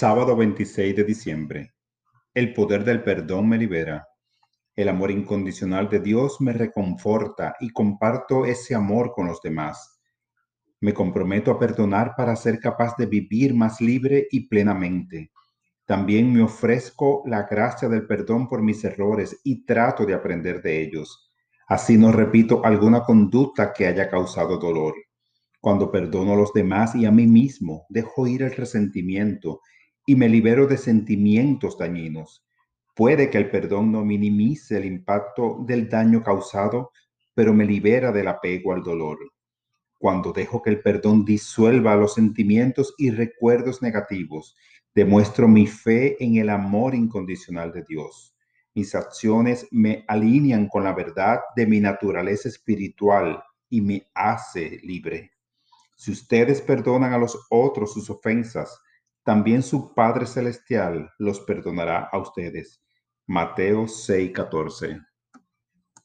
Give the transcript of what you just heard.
Sábado 26 de diciembre. El poder del perdón me libera. El amor incondicional de Dios me reconforta y comparto ese amor con los demás. Me comprometo a perdonar para ser capaz de vivir más libre y plenamente. También me ofrezco la gracia del perdón por mis errores y trato de aprender de ellos. Así no repito alguna conducta que haya causado dolor. Cuando perdono a los demás y a mí mismo, dejo ir el resentimiento y me libero de sentimientos dañinos. Puede que el perdón no minimice el impacto del daño causado, pero me libera del apego al dolor. Cuando dejo que el perdón disuelva los sentimientos y recuerdos negativos, demuestro mi fe en el amor incondicional de Dios. Mis acciones me alinean con la verdad de mi naturaleza espiritual y me hace libre. Si ustedes perdonan a los otros sus ofensas, también su Padre Celestial los perdonará a ustedes. Mateo 6:14